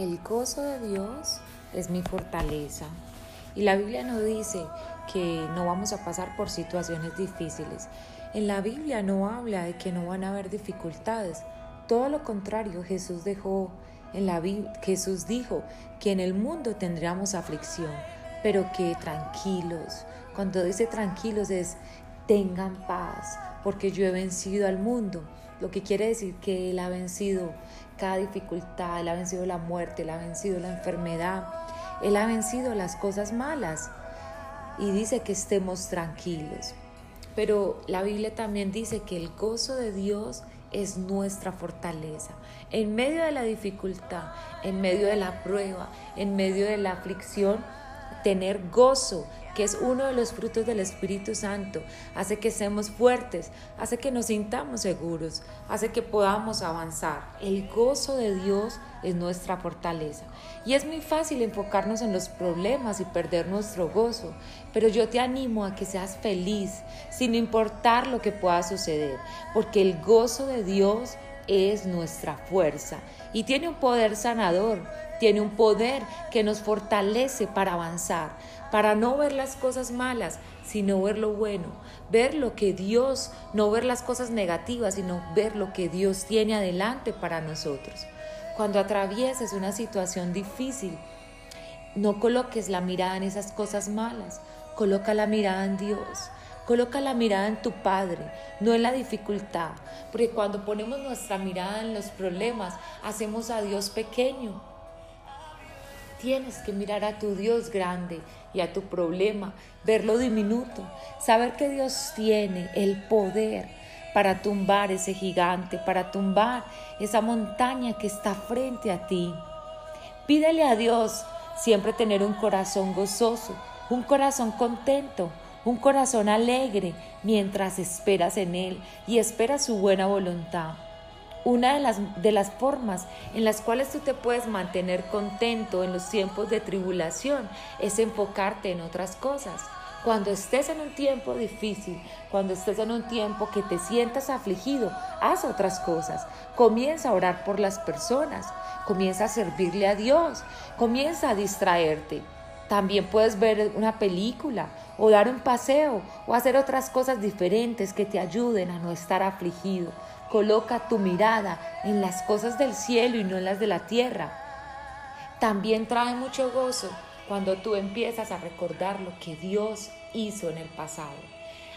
El gozo de Dios es mi fortaleza. Y la Biblia no dice que no vamos a pasar por situaciones difíciles. En la Biblia no habla de que no van a haber dificultades. Todo lo contrario, Jesús dejó en la Jesús dijo que en el mundo tendríamos aflicción, pero que tranquilos. Cuando dice tranquilos es tengan paz, porque yo he vencido al mundo. Lo que quiere decir que Él ha vencido cada dificultad, Él ha vencido la muerte, Él ha vencido la enfermedad, Él ha vencido las cosas malas. Y dice que estemos tranquilos. Pero la Biblia también dice que el gozo de Dios es nuestra fortaleza. En medio de la dificultad, en medio de la prueba, en medio de la aflicción, tener gozo, que es uno de los frutos del Espíritu Santo, hace que seamos fuertes, hace que nos sintamos seguros, hace que podamos avanzar. El gozo de Dios es nuestra fortaleza. Y es muy fácil enfocarnos en los problemas y perder nuestro gozo, pero yo te animo a que seas feliz sin importar lo que pueda suceder, porque el gozo de Dios es nuestra fuerza y tiene un poder sanador, tiene un poder que nos fortalece para avanzar, para no ver las cosas malas, sino ver lo bueno, ver lo que Dios, no ver las cosas negativas, sino ver lo que Dios tiene adelante para nosotros. Cuando atravieses una situación difícil, no coloques la mirada en esas cosas malas, coloca la mirada en Dios. Coloca la mirada en tu Padre, no en la dificultad, porque cuando ponemos nuestra mirada en los problemas, hacemos a Dios pequeño. Tienes que mirar a tu Dios grande y a tu problema, verlo diminuto, saber que Dios tiene el poder para tumbar ese gigante, para tumbar esa montaña que está frente a ti. Pídele a Dios siempre tener un corazón gozoso, un corazón contento, un corazón alegre mientras esperas en Él y esperas su buena voluntad. Una de las, de las formas en las cuales tú te puedes mantener contento en los tiempos de tribulación es enfocarte en otras cosas. Cuando estés en un tiempo difícil, cuando estés en un tiempo que te sientas afligido, haz otras cosas. Comienza a orar por las personas, comienza a servirle a Dios, comienza a distraerte. También puedes ver una película o dar un paseo o hacer otras cosas diferentes que te ayuden a no estar afligido. Coloca tu mirada en las cosas del cielo y no en las de la tierra. También trae mucho gozo cuando tú empiezas a recordar lo que Dios hizo en el pasado.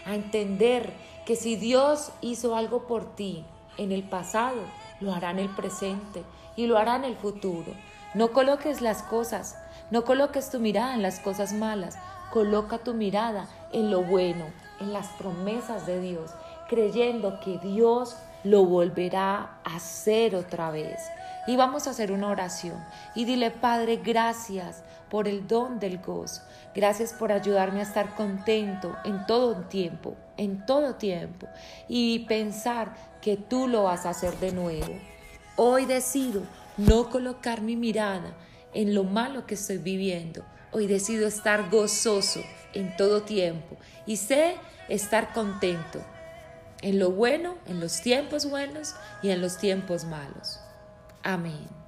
A entender que si Dios hizo algo por ti en el pasado, lo hará en el presente y lo hará en el futuro. No coloques las cosas no coloques tu mirada en las cosas malas, coloca tu mirada en lo bueno, en las promesas de Dios, creyendo que Dios lo volverá a hacer otra vez. Y vamos a hacer una oración y dile, Padre, gracias por el don del gozo. Gracias por ayudarme a estar contento en todo tiempo, en todo tiempo. Y pensar que tú lo vas a hacer de nuevo. Hoy decido no colocar mi mirada en lo malo que estoy viviendo. Hoy decido estar gozoso en todo tiempo y sé estar contento en lo bueno, en los tiempos buenos y en los tiempos malos. Amén.